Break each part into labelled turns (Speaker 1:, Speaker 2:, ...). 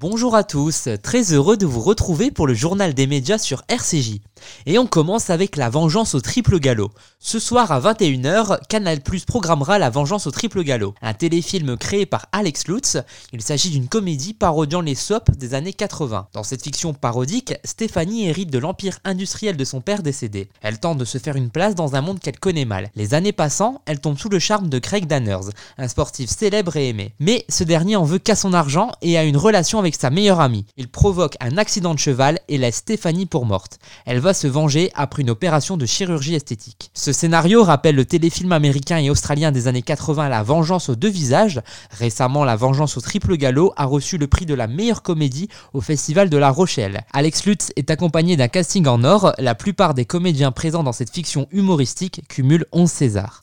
Speaker 1: Bonjour à tous, très heureux de vous retrouver pour le journal des médias sur RCJ. Et on commence avec La Vengeance au triple galop. Ce soir à 21h, Canal Plus programmera La Vengeance au triple galop, un téléfilm créé par Alex Lutz. Il s'agit d'une comédie parodiant les soaps des années 80. Dans cette fiction parodique, Stéphanie hérite de l'empire industriel de son père décédé. Elle tente de se faire une place dans un monde qu'elle connaît mal. Les années passant, elle tombe sous le charme de Craig Danners, un sportif célèbre et aimé. Mais ce dernier en veut qu'à son argent et a une relation avec sa meilleure amie. Il provoque un accident de cheval et laisse Stéphanie pour morte. Elle va se venger après une opération de chirurgie esthétique. Ce scénario rappelle le téléfilm américain et australien des années 80 La Vengeance aux deux visages. Récemment, La Vengeance au triple galop a reçu le prix de la meilleure comédie au Festival de La Rochelle. Alex Lutz est accompagné d'un casting en or. La plupart des comédiens présents dans cette fiction humoristique cumulent 11 Césars.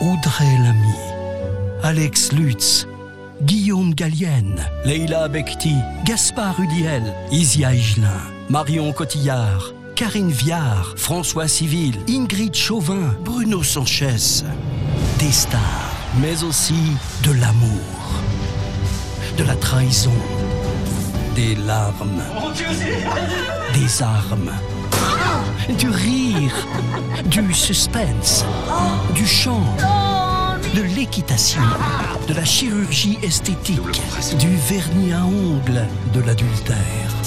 Speaker 2: Audrey Lamy, Alex Lutz, Guillaume Gallienne, Leila Bekti, Gaspard Hudiel, Isia Higelin, Marion Cotillard, Karine Viard, François Civil, Ingrid Chauvin, Bruno Sanchez. Des stars, mais aussi de l'amour, de la trahison, des larmes, des armes, du rire, du suspense, du chant de l'équitation, de la chirurgie esthétique, du vernis à ongles, de l'adultère,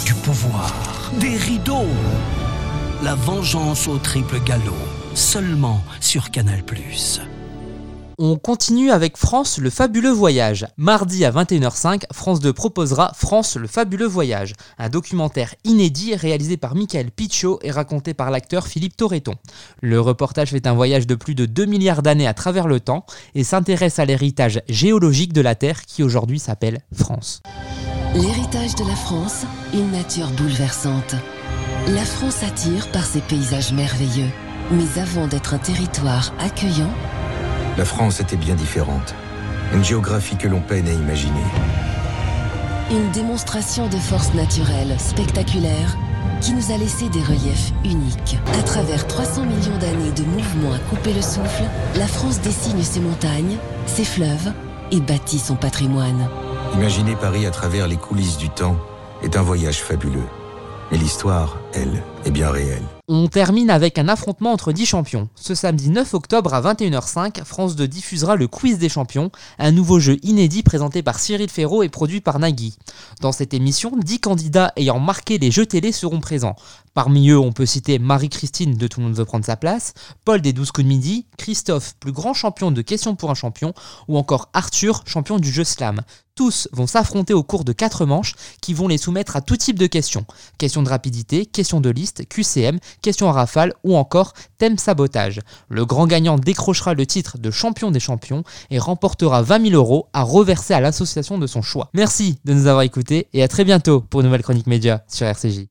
Speaker 2: du pouvoir, des rideaux. La vengeance au triple galop, seulement sur Canal+.
Speaker 1: On continue avec France le fabuleux voyage. Mardi à 21h05, France 2 proposera France le fabuleux voyage, un documentaire inédit réalisé par Michael Pichot et raconté par l'acteur Philippe Torreton. Le reportage fait un voyage de plus de 2 milliards d'années à travers le temps et s'intéresse à l'héritage géologique de la Terre qui aujourd'hui s'appelle France.
Speaker 3: L'héritage de la France, une nature bouleversante. La France attire par ses paysages merveilleux. Mais avant d'être un territoire accueillant,
Speaker 4: la France était bien différente. Une géographie que l'on peine à imaginer.
Speaker 3: Une démonstration de force naturelle spectaculaire qui nous a laissé des reliefs uniques. À travers 300 millions d'années de mouvements à couper le souffle, la France dessine ses montagnes, ses fleuves et bâtit son patrimoine.
Speaker 4: Imaginer Paris à travers les coulisses du temps est un voyage fabuleux. Mais l'histoire,
Speaker 1: On termine avec un affrontement entre 10 champions. Ce samedi 9 octobre à 21h05, France 2 diffusera le Quiz des champions, un nouveau jeu inédit présenté par Cyril Ferraud et produit par Nagui. Dans cette émission, 10 candidats ayant marqué les jeux télé seront présents. Parmi eux, on peut citer Marie-Christine de Tout le monde veut prendre sa place, Paul des 12 coups de midi, Christophe, plus grand champion de questions pour un champion, ou encore Arthur, champion du jeu slam. Tous vont s'affronter au cours de 4 manches qui vont les soumettre à tout type de questions. Questions de rapidité, questions de liste, QCM, questions à rafale ou encore thème sabotage. Le grand gagnant décrochera le titre de champion des champions et remportera 20 000 euros à reverser à l'association de son choix. Merci de nous avoir écoutés et à très bientôt pour une nouvelle chronique média sur RCJ.